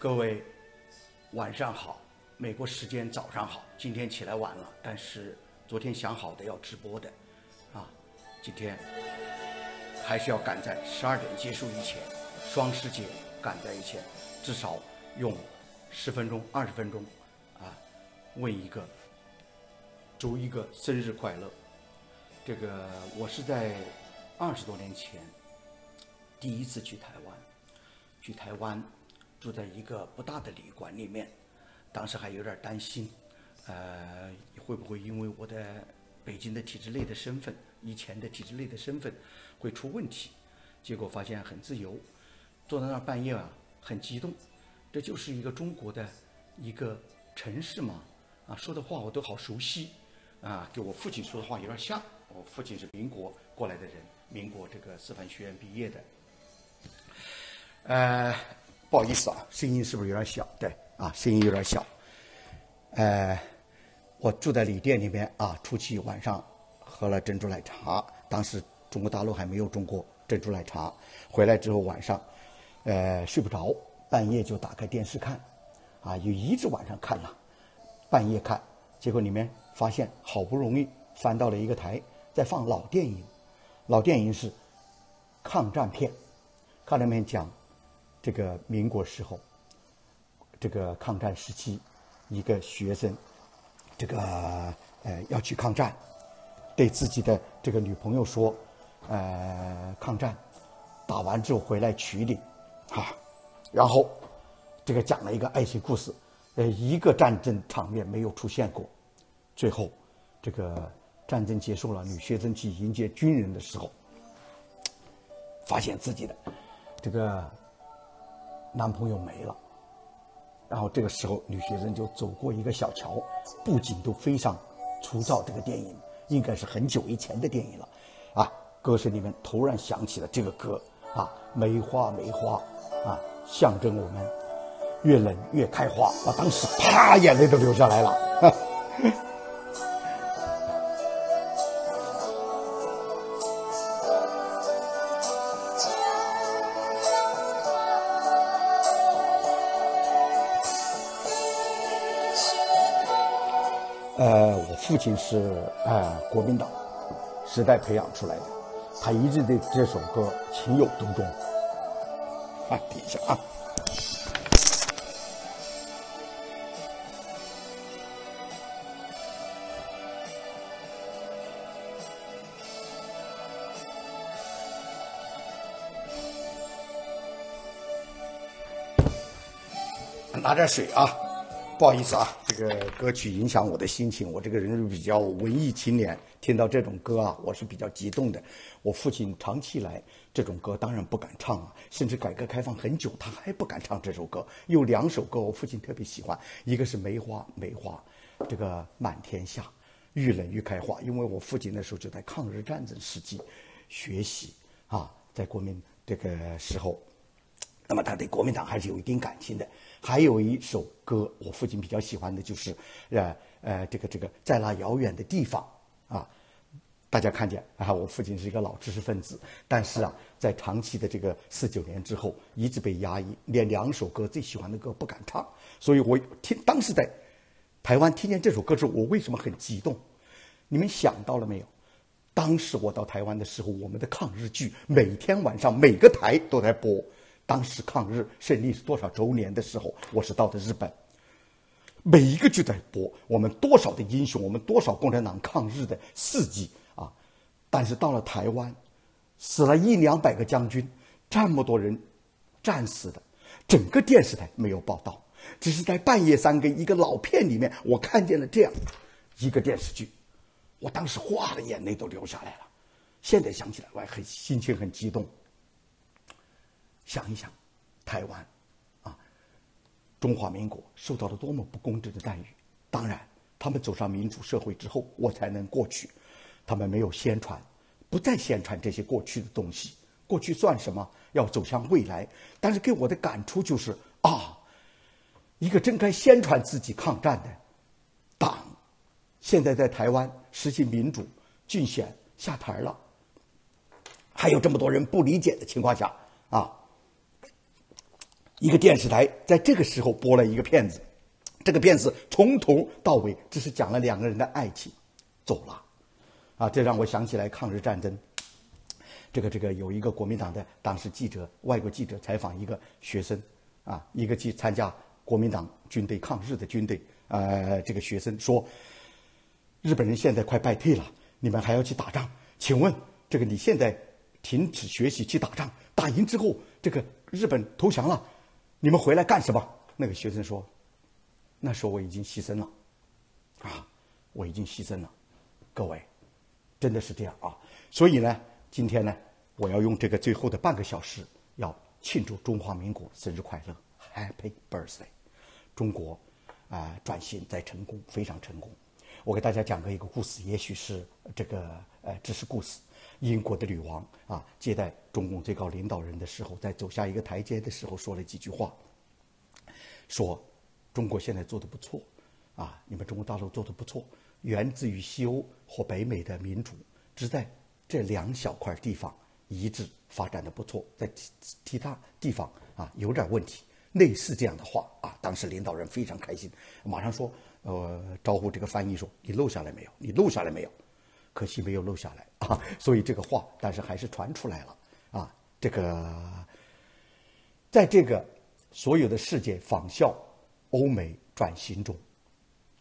各位晚上好，美国时间早上好。今天起来晚了，但是昨天想好的要直播的，啊，今天还是要赶在十二点结束以前，双十节赶在以前，至少用十分钟、二十分钟，啊，问一个，祝一个生日快乐。这个我是在二十多年前第一次去台湾，去台湾。住在一个不大的旅馆里面，当时还有点担心，呃，会不会因为我的北京的体制内的身份，以前的体制内的身份会出问题？结果发现很自由，坐在那儿半夜啊，很激动，这就是一个中国的一个城市嘛，啊，说的话我都好熟悉，啊，跟我父亲说的话有点像，我父亲是民国过来的人，民国这个师范学院毕业的，呃。不好意思啊，声音是不是有点小？对，啊，声音有点小。呃，我住在旅店里面啊，出去晚上喝了珍珠奶茶，当时中国大陆还没有中国珍珠奶茶。回来之后晚上，呃，睡不着，半夜就打开电视看，啊，就一直晚上看呐，半夜看，结果里面发现好不容易翻到了一个台，在放老电影，老电影是抗战片，抗战片讲。这个民国时候，这个抗战时期，一个学生，这个呃要去抗战，对自己的这个女朋友说，呃抗战打完之后回来娶你，啊，然后这个讲了一个爱情故事，呃一个战争场面没有出现过，最后这个战争结束了，女学生去迎接军人的时候，发现自己的这个。男朋友没了，然后这个时候女学生就走过一个小桥，布景都非常粗糙。这个电影应该是很久以前的电影了，啊，歌声里面突然响起了这个歌，啊，梅花梅花，啊，象征我们越冷越开花。我当时啪，眼泪都流下来了。呃，我父亲是呃国民党时代培养出来的，他一直对这首歌情有独钟。啊，等一下啊！拿点水啊。不好意思啊，这个歌曲影响我的心情。我这个人比较文艺青年，听到这种歌啊，我是比较激动的。我父亲长期以来这种歌当然不敢唱啊，甚至改革开放很久，他还不敢唱这首歌。有两首歌我父亲特别喜欢，一个是《梅花梅花》，这个满天下，愈冷愈开花。因为我父亲那时候就在抗日战争时期学习啊，在国民这个时候，那么他对国民党还是有一定感情的。还有一首歌，我父亲比较喜欢的就是，呃呃，这个这个，在那遥远的地方啊，大家看见啊，我父亲是一个老知识分子，但是啊，在长期的这个四九年之后，一直被压抑，连两首歌最喜欢的歌不敢唱，所以我听当时在台湾听见这首歌之后，我为什么很激动？你们想到了没有？当时我到台湾的时候，我们的抗日剧每天晚上每个台都在播。当时抗日胜利是多少周年的时候，我是到的日本，每一个就在播我们多少的英雄，我们多少共产党抗日的事迹啊！但是到了台湾，死了一两百个将军，这么多人战死的，整个电视台没有报道，只是在半夜三更一个老片里面，我看见了这样一个电视剧，我当时哗的眼泪都流下来了。现在想起来，我还很心情很激动。想一想，台湾啊，中华民国受到了多么不公正的待遇。当然，他们走上民主社会之后，我才能过去。他们没有宣传，不再宣传这些过去的东西。过去算什么？要走向未来。但是给我的感触就是啊，一个真该宣传自己抗战的党，现在在台湾实行民主竞选下台了。还有这么多人不理解的情况下，啊，一个电视台在这个时候播了一个片子，这个片子从头到尾只是讲了两个人的爱情，走了，啊，这让我想起来抗日战争。这个这个有一个国民党的当时记者，外国记者采访一个学生，啊，一个去参加国民党军队抗日的军队，呃，这个学生说，日本人现在快败退了，你们还要去打仗？请问这个你现在？停止学习去打仗，打赢之后，这个日本投降了，你们回来干什么？那个学生说：“那时候我已经牺牲了，啊，我已经牺牲了。”各位，真的是这样啊！所以呢，今天呢，我要用这个最后的半个小时，要庆祝中华民国生日快乐，Happy Birthday！中国啊，转型在成功，非常成功。我给大家讲个一个故事，也许是这个呃，知识故事。英国的女王啊，接待中共最高领导人的时候，在走下一个台阶的时候，说了几句话，说：“中国现在做的不错，啊，你们中国大陆做的不错，源自于西欧或北美的民主，只在这两小块地方一致发展的不错，在其其他地方啊有点问题。”类似这样的话啊，当时领导人非常开心，马上说：“呃，招呼这个翻译说，你录下来没有？你录下来没有？”可惜没有录下来啊，所以这个话，但是还是传出来了啊。这个，在这个所有的世界仿效欧美转型中，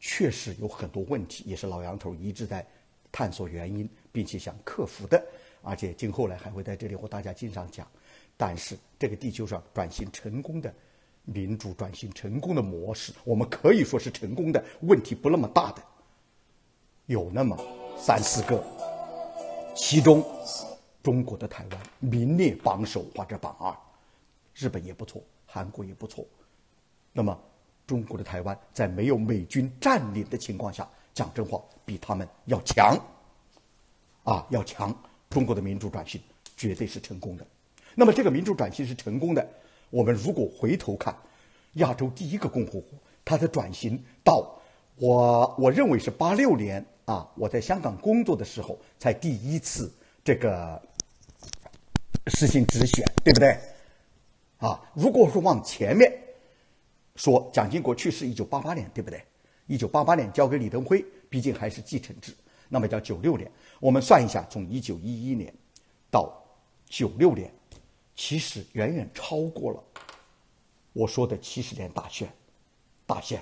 确实有很多问题，也是老杨头一直在探索原因，并且想克服的。而且今后来还会在这里和大家经常讲。但是这个地球上转型成功的民主转型成功的模式，我们可以说是成功的，问题不那么大的，有那么。三四个，其中中国的台湾名列榜首或者榜二，日本也不错，韩国也不错。那么，中国的台湾在没有美军占领的情况下，讲真话，比他们要强，啊，要强。中国的民主转型绝对是成功的。那么，这个民主转型是成功的。我们如果回头看，亚洲第一个共和国，它的转型到我我认为是八六年。啊！我在香港工作的时候，才第一次这个实行直选，对不对？啊，如果说往前面说，蒋经国去世一九八八年，对不对？一九八八年交给李登辉，毕竟还是继承制，那么叫九六年。我们算一下，从一九一一年到九六年，其实远远超过了我说的七十年大选，大选，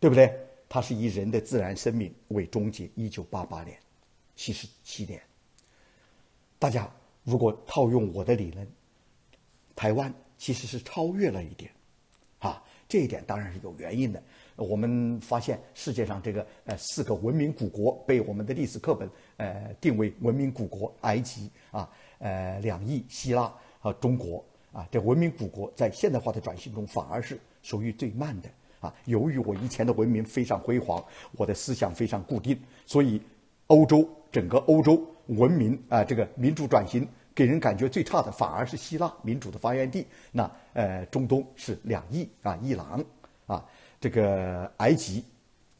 对不对？它是以人的自然生命为终结。一九八八年，七十七年。大家如果套用我的理论，台湾其实是超越了一点，啊，这一点当然是有原因的。我们发现世界上这个呃四个文明古国被我们的历史课本呃定为文明古国：埃及啊，呃两翼希腊和中国啊。这文明古国在现代化的转型中反而是属于最慢的。啊，由于我以前的文明非常辉煌，我的思想非常固定，所以欧洲整个欧洲文明啊，这个民主转型给人感觉最差的反而是希腊民主的发源地。那呃，中东是两翼啊，伊朗啊，这个埃及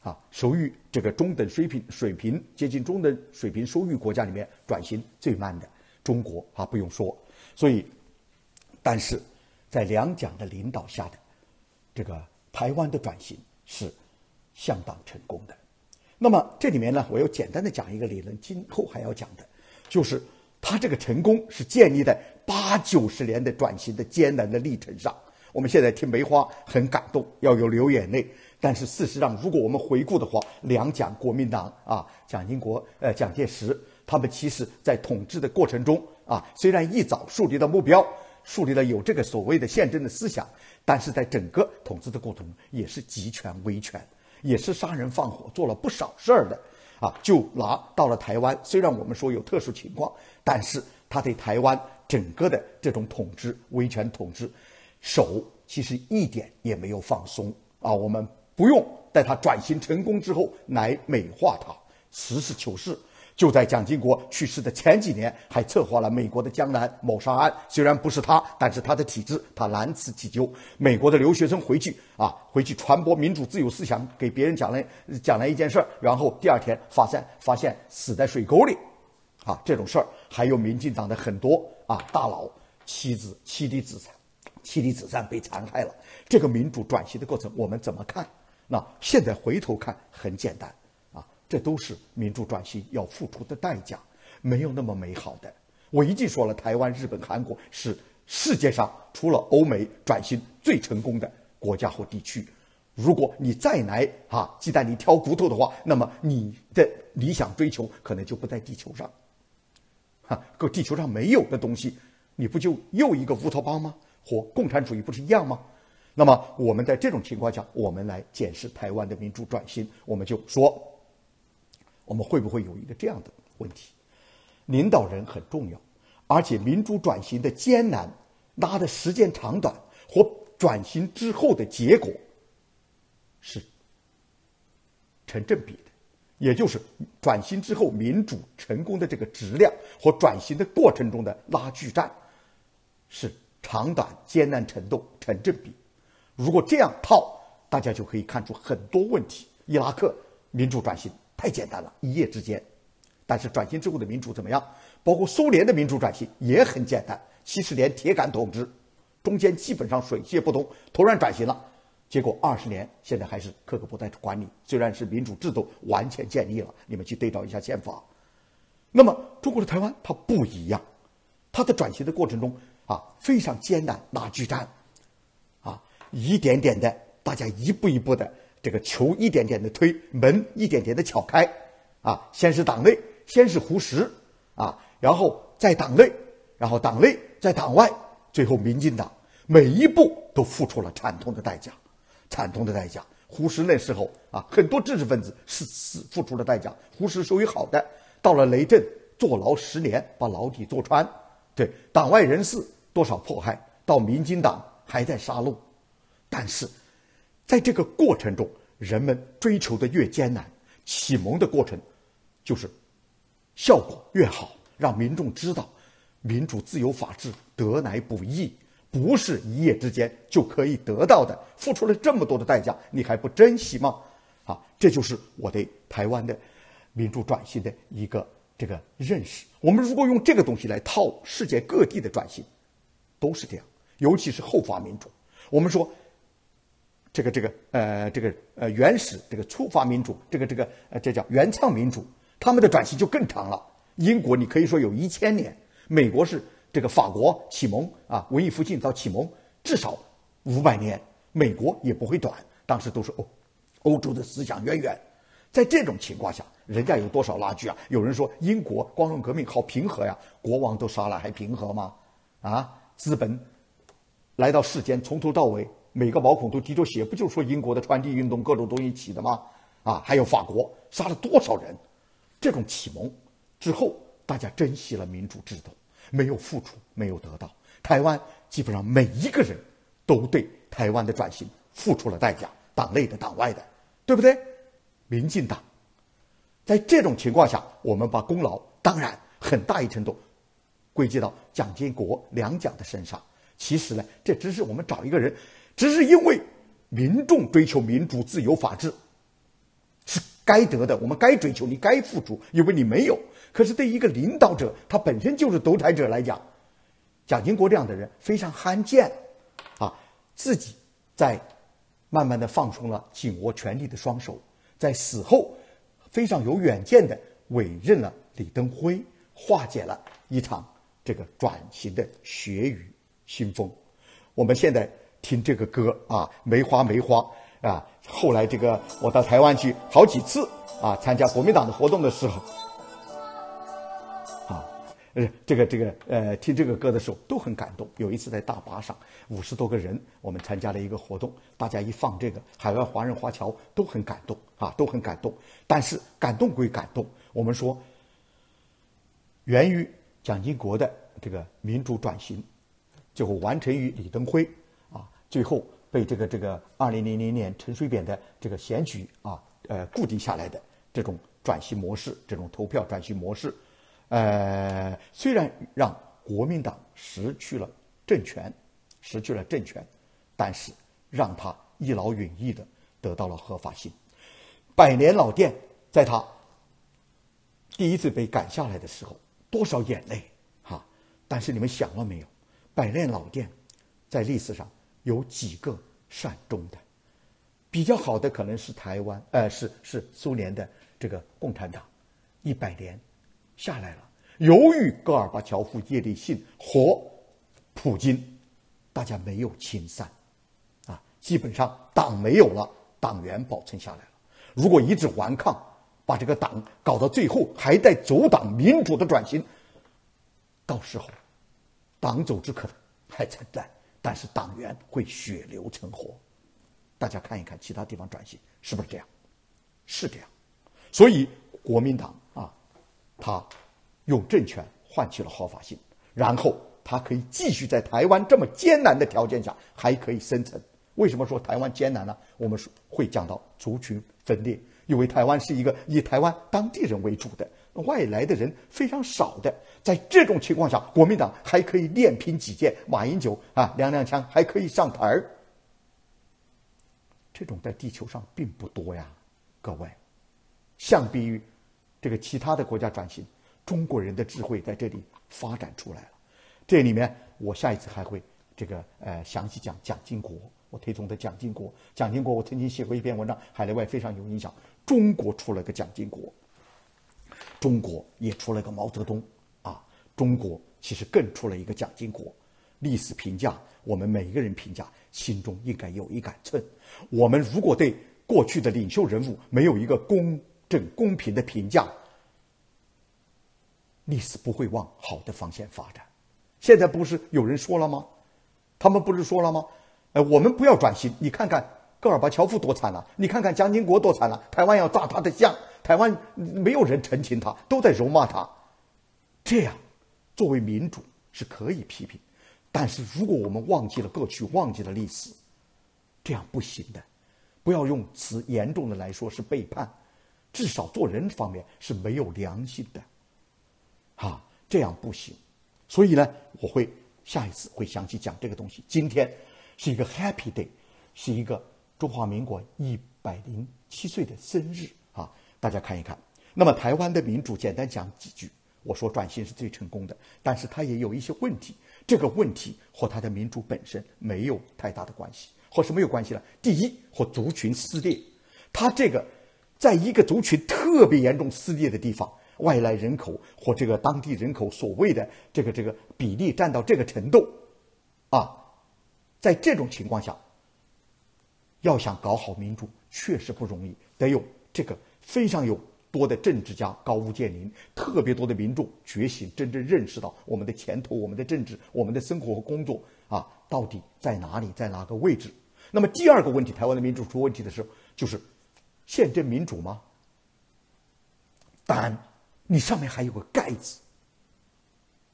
啊，属于这个中等水平水平接近中等水平收入国家里面转型最慢的。中国啊，不用说，所以，但是在两蒋的领导下的这个。台湾的转型是相当成功的。那么这里面呢，我要简单的讲一个理论，今后还要讲的，就是它这个成功是建立在八九十年的转型的艰难的历程上。我们现在听梅花很感动，要有流眼泪。但是事实上，如果我们回顾的话，两蒋国民党啊，蒋经国、呃蒋介石，他们其实在统治的过程中啊，虽然一早树立了目标，树立了有这个所谓的宪政的思想。但是在整个统治的过程，也是集权威权，也是杀人放火，做了不少事儿的。啊，就拿到了台湾，虽然我们说有特殊情况，但是他对台湾整个的这种统治、威权统治，手其实一点也没有放松啊。我们不用在他转型成功之后来美化他，实事求是。就在蒋经国去世的前几年，还策划了美国的江南谋杀案。虽然不是他，但是他的体制，他难辞其咎。美国的留学生回去啊，回去传播民主自由思想，给别人讲了讲了一件事儿，然后第二天发现发现死在水沟里，啊，这种事儿还有民进党的很多啊大佬妻子妻离子散，妻离子散被残害了。这个民主转型的过程，我们怎么看？那现在回头看，很简单。这都是民主转型要付出的代价，没有那么美好的。我已经说了，台湾、日本、韩国是世界上除了欧美转型最成功的国家或地区。如果你再来啊鸡蛋里挑骨头的话，那么你的理想追求可能就不在地球上。哈，搁地球上没有的东西，你不就又一个乌托邦吗？和共产主义不是一样吗？那么我们在这种情况下，我们来检视台湾的民主转型，我们就说。我们会不会有一个这样的问题？领导人很重要，而且民主转型的艰难拉的时间长短和转型之后的结果是成正比的，也就是转型之后民主成功的这个质量和转型的过程中的拉锯战是长短艰难程度成正比。如果这样套，大家就可以看出很多问题。伊拉克民主转型。太简单了，一夜之间。但是转型之后的民主怎么样？包括苏联的民主转型也很简单，七十年铁杆统治，中间基本上水泄不通，突然转型了，结果二十年现在还是克格勃在管理，虽然是民主制度完全建立了，你们去对照一下宪法。那么中国的台湾它不一样，它的转型的过程中啊非常艰难，拉锯战，啊一点点的，大家一步一步的。这个球一点点的推，门一点点的撬开，啊，先是党内，先是胡适，啊，然后在党内，然后党内在党外，最后民进党每一步都付出了惨痛的代价，惨痛的代价。胡适那时候啊，很多知识分子是是付出了代价。胡适属于好的，到了雷震坐牢十年，把牢底坐穿。对党外人士多少迫害，到民进党还在杀戮，但是。在这个过程中，人们追求的越艰难，启蒙的过程就是效果越好，让民众知道民主、自由、法治得来不易，不是一夜之间就可以得到的。付出了这么多的代价，你还不珍惜吗？啊，这就是我对台湾的民主转型的一个这个认识。我们如果用这个东西来套世界各地的转型，都是这样，尤其是后发民主。我们说。这个这个呃这个呃原始这个初发民主，这个这个呃这叫原创民主，他们的转型就更长了。英国你可以说有一千年，美国是这个法国启蒙啊，文艺复兴到启蒙至少五百年，美国也不会短。当时都是欧欧洲的思想渊源，在这种情况下，人家有多少拉锯啊？有人说英国光荣革命好平和呀，国王都杀了还平和吗？啊，资本来到世间从头到尾。每个毛孔都滴着血，不就是说英国的传递运动各种东西起的吗？啊，还有法国杀了多少人？这种启蒙之后，大家珍惜了民主制度，没有付出，没有得到。台湾基本上每一个人都对台湾的转型付出了代价，党内的、党外的，对不对？民进党在这种情况下，我们把功劳当然很大一程度归结到蒋经国、两蒋的身上。其实呢，这只是我们找一个人。只是因为民众追求民主、自由、法治是该得的，我们该追求，你该付出，因为你没有。可是对一个领导者，他本身就是独裁者来讲，蒋经国这样的人非常罕见，啊，自己在慢慢的放松了紧握权力的双手，在死后非常有远见的委任了李登辉，化解了一场这个转型的血雨腥风。我们现在。听这个歌啊，梅花梅花啊！后来这个我到台湾去好几次啊，参加国民党的活动的时候，啊，呃，这个这个呃，听这个歌的时候都很感动。有一次在大巴上，五十多个人，我们参加了一个活动，大家一放这个，海外华人华侨都很感动啊，都很感动。但是感动归感动，我们说，源于蒋经国的这个民主转型，最后完成于李登辉，最后被这个这个二零零零年陈水扁的这个选举啊，呃，固定下来的这种转型模式，这种投票转型模式。呃，虽然让国民党失去了政权，失去了政权，但是让他一劳永逸的得到了合法性。百年老店在他第一次被赶下来的时候，多少眼泪哈！但是你们想了没有？百年老店在历史上有几个善终的？比较好的可能是台湾，呃，是是苏联的这个共产党，一百年。下来了。由于戈尔巴乔夫、叶利钦和普京，大家没有清散，啊，基本上党没有了，党员保存下来了。如果一直顽抗，把这个党搞到最后还在阻挡民主的转型，到时候党走之可能还存在，但是党员会血流成河。大家看一看其他地方转型是不是这样？是这样。所以国民党啊。他用政权换取了合法性，然后他可以继续在台湾这么艰难的条件下还可以生存。为什么说台湾艰难呢？我们会讲到族群分裂，因为台湾是一个以台湾当地人为主的，外来的人非常少的。在这种情况下，国民党还可以练兵几剑，马英九啊，两两枪还可以上台儿。这种在地球上并不多呀，各位，相比于。这个其他的国家转型，中国人的智慧在这里发展出来了。这里面我下一次还会这个呃详细讲蒋经国，我推崇的蒋经国。蒋经国我曾经写过一篇文章，海内外非常有影响。中国出了个蒋经国，中国也出了个毛泽东啊。中国其实更出了一个蒋经国。历史评价，我们每一个人评价，心中应该有一杆秤。我们如果对过去的领袖人物没有一个公。正公平的评价，历史不会往好的方向发展。现在不是有人说了吗？他们不是说了吗？哎，我们不要转型。你看看戈尔巴乔夫多惨了，你看看蒋经国多惨了。台湾要炸他的像，台湾没有人澄清他，都在辱骂他。这样，作为民主是可以批评，但是如果我们忘记了过去，忘记了历史，这样不行的。不要用词严重的来说是背叛。至少做人方面是没有良心的，啊，这样不行。所以呢，我会下一次会详细讲这个东西。今天是一个 Happy Day，是一个中华民国一百零七岁的生日啊！大家看一看。那么台湾的民主，简单讲几句。我说转型是最成功的，但是它也有一些问题。这个问题和它的民主本身没有太大的关系，和什么有关系呢？第一，和族群撕裂，它这个。在一个族群特别严重撕裂的地方，外来人口或这个当地人口所谓的这个这个比例占到这个程度，啊，在这种情况下，要想搞好民主确实不容易，得有这个非常有多的政治家高屋建瓴，特别多的民众觉醒，真正认识到我们的前途、我们的政治、我们的生活和工作啊，到底在哪里，在哪个位置？那么第二个问题，台湾的民主出问题的时候，就是。宪政民主吗？当然，你上面还有个盖子。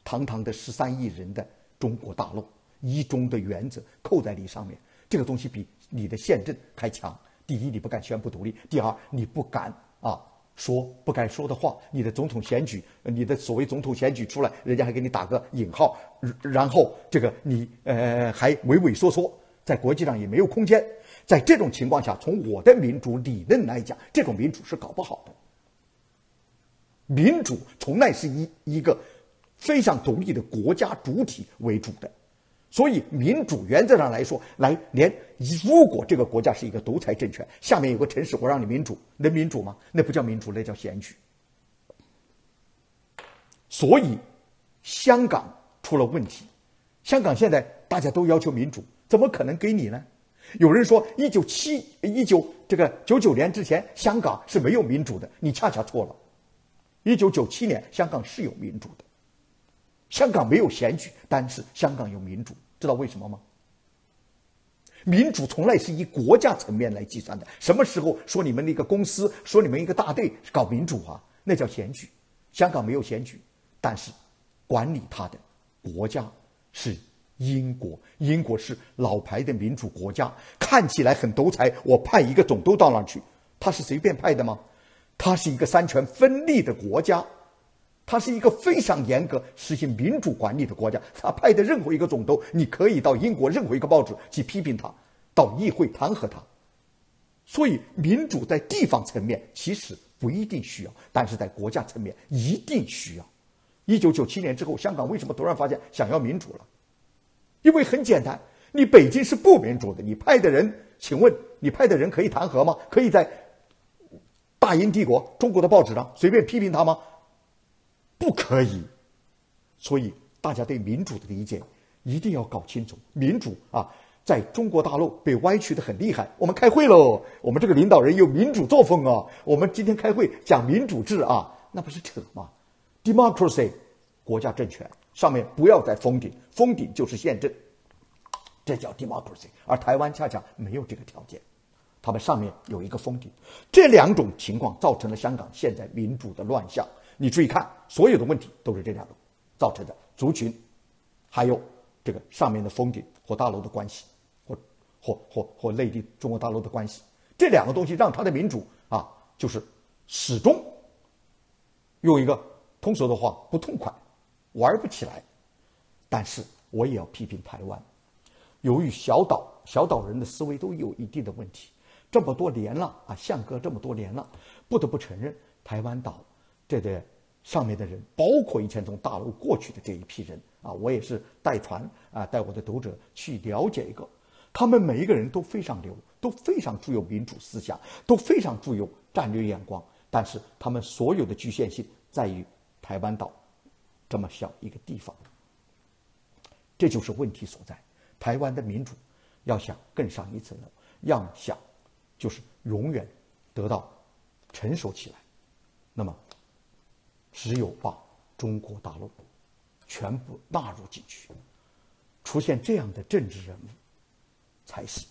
堂堂的十三亿人的中国大陆，一中的原则扣在你上面，这个东西比你的宪政还强。第一，你不敢宣布独立；第二，你不敢啊说不该说的话。你的总统选举，你的所谓总统选举出来，人家还给你打个引号，然后这个你呃还畏畏缩缩，在国际上也没有空间。在这种情况下，从我的民主理论来讲，这种民主是搞不好的。民主从来是以一个非常独立的国家主体为主的，所以民主原则上来说，来连如果这个国家是一个独裁政权，下面有个城市，我让你民主，能民主吗？那不叫民主，那叫选举。所以，香港出了问题，香港现在大家都要求民主，怎么可能给你呢？有人说，一九七一九这个九九年之前，香港是没有民主的。你恰恰错了。一九九七年，香港是有民主的。香港没有选举，但是香港有民主，知道为什么吗？民主从来是以国家层面来计算的。什么时候说你们那个公司，说你们一个大队搞民主啊？那叫选举。香港没有选举，但是管理它的国家是英国。英国是老牌的民主国家，看起来很独裁。我派一个总督到那儿去，他是随便派的吗？他是一个三权分立的国家。它是一个非常严格实行民主管理的国家。他派的任何一个总督，你可以到英国任何一个报纸去批评他，到议会弹劾他。所以，民主在地方层面其实不一定需要，但是在国家层面一定需要。一九九七年之后，香港为什么突然发现想要民主了？因为很简单，你北京是不民主的，你派的人，请问你派的人可以弹劾吗？可以在大英帝国中国的报纸上随便批评他吗？不可以，所以大家对民主的理解一定要搞清楚。民主啊，在中国大陆被歪曲的很厉害。我们开会喽，我们这个领导人有民主作风啊。我们今天开会讲民主制啊，那不是扯吗？Democracy，国家政权上面不要再封顶，封顶就是宪政，这叫 democracy。而台湾恰恰没有这个条件，他们上面有一个封顶。这两种情况造成了香港现在民主的乱象。你注意看，所有的问题都是这两个造成的：族群，还有这个上面的封顶和大陆的关系，或或或或内地中国大陆的关系。这两个东西让他的民主啊，就是始终用一个通俗的话不痛快，玩不起来。但是我也要批评台湾，由于小岛小岛人的思维都有一定的问题，这么多年了啊，相隔这么多年了，不得不承认台湾岛。这的上面的人，包括以前从大陆过去的这一批人啊，我也是带团啊，带我的读者去了解一个，他们每一个人都非常牛，都非常具有民主思想，都非常具有战略眼光，但是他们所有的局限性在于台湾岛这么小一个地方，这就是问题所在。台湾的民主要想更上一层楼，要想就是永远得到成熟起来，那么。只有把中国大陆全部纳入进去，出现这样的政治人物，才是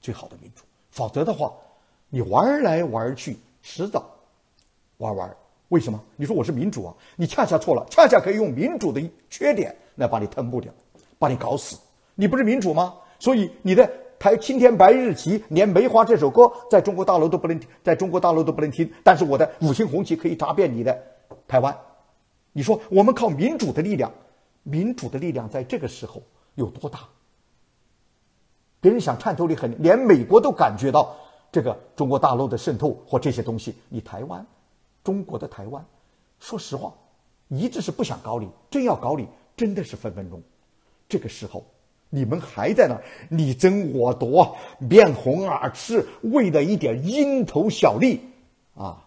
最好的民主。否则的话，你玩来玩去，迟早玩玩。为什么？你说我是民主啊？你恰恰错了，恰恰可以用民主的缺点来把你吞不掉，把你搞死。你不是民主吗？所以你的台青天白日旗，连梅花这首歌在中国大陆都不能，在中国大陆都不能听。但是我的五星红旗可以扎遍你的。台湾，你说我们靠民主的力量，民主的力量在这个时候有多大？别人想渗透力很，连美国都感觉到这个中国大陆的渗透或这些东西。你台湾，中国的台湾，说实话，一直是不想搞你，真要搞你，真的是分分钟。这个时候，你们还在那你争我夺，面红耳赤，为了一点蝇头小利啊！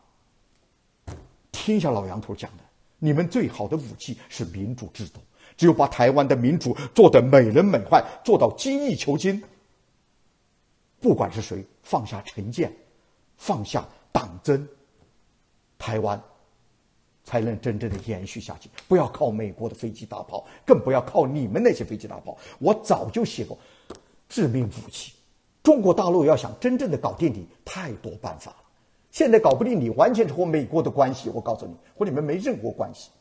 听一下老杨头讲的，你们最好的武器是民主制度。只有把台湾的民主做得美轮美奂，做到精益求精。不管是谁放下成见，放下党争，台湾才能真正的延续下去。不要靠美国的飞机大炮，更不要靠你们那些飞机大炮。我早就写过，致命武器。中国大陆要想真正的搞定你，太多办法了。现在搞不定你，完全是和美国的关系。我告诉你，和你们没任何关系。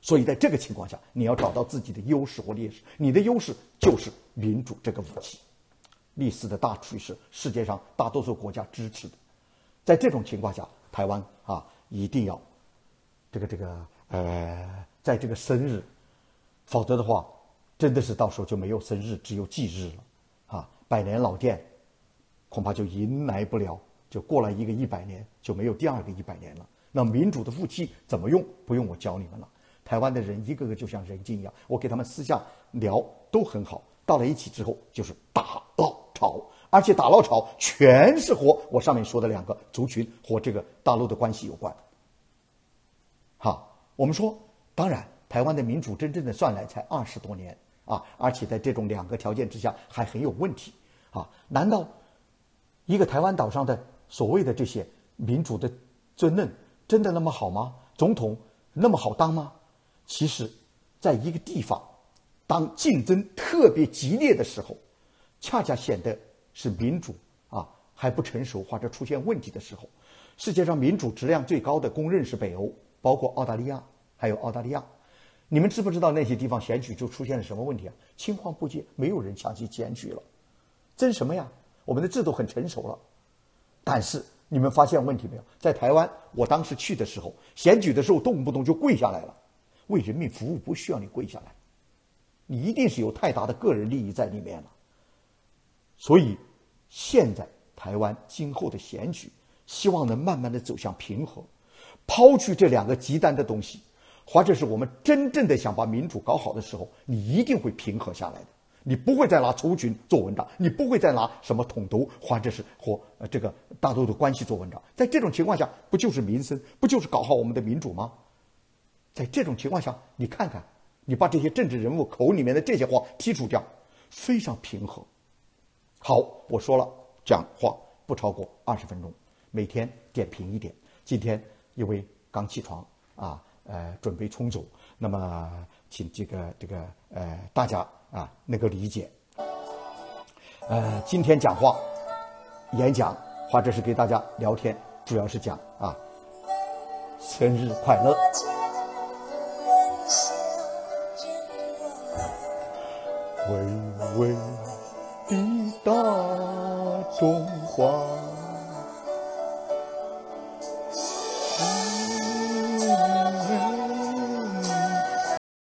所以在这个情况下，你要找到自己的优势或劣势。你的优势就是民主这个武器，历史的大趋势，世界上大多数国家支持的。在这种情况下，台湾啊，一定要这个这个呃，在这个生日，否则的话，真的是到时候就没有生日，只有忌日了啊！百年老店恐怕就迎来不了。就过了一个一百年，就没有第二个一百年了。那民主的武器怎么用？不用我教你们了。台湾的人一个个就像人精一样，我给他们私下聊都很好。到了一起之后，就是打捞吵，而且打捞吵全是和我上面说的两个族群和这个大陆的关系有关。好，我们说，当然，台湾的民主真正的算来才二十多年啊，而且在这种两个条件之下还很有问题啊。难道一个台湾岛上的？所谓的这些民主的尊论真的那么好吗？总统那么好当吗？其实，在一个地方，当竞争特别激烈的时候，恰恰显得是民主啊还不成熟或者出现问题的时候。世界上民主质量最高的，公认是北欧，包括澳大利亚，还有澳大利亚。你们知不知道那些地方选举就出现了什么问题啊？青黄不接，没有人想去选举了。争什么呀？我们的制度很成熟了，但是你们发现问题没有？在台湾，我当时去的时候，选举的时候动不动就跪下来了。为人民服务不需要你跪下来，你一定是有太大的个人利益在里面了。所以，现在台湾今后的选举。希望能慢慢的走向平和，抛去这两个极端的东西，或者是我们真正的想把民主搞好的时候，你一定会平和下来的。你不会再拿族群做文章，你不会再拿什么统独或者是和呃这个大陆的关系做文章。在这种情况下，不就是民生，不就是搞好我们的民主吗？在这种情况下，你看看，你把这些政治人物口里面的这些话剔除掉，非常平和。好，我说了，讲话不超过二十分钟。每天点评一点。今天因为刚起床啊，呃，准备充足，那么请这个这个呃大家啊能够理解。呃，今天讲话、演讲或者是给大家聊天，主要是讲啊，生日快乐，巍巍的大中华。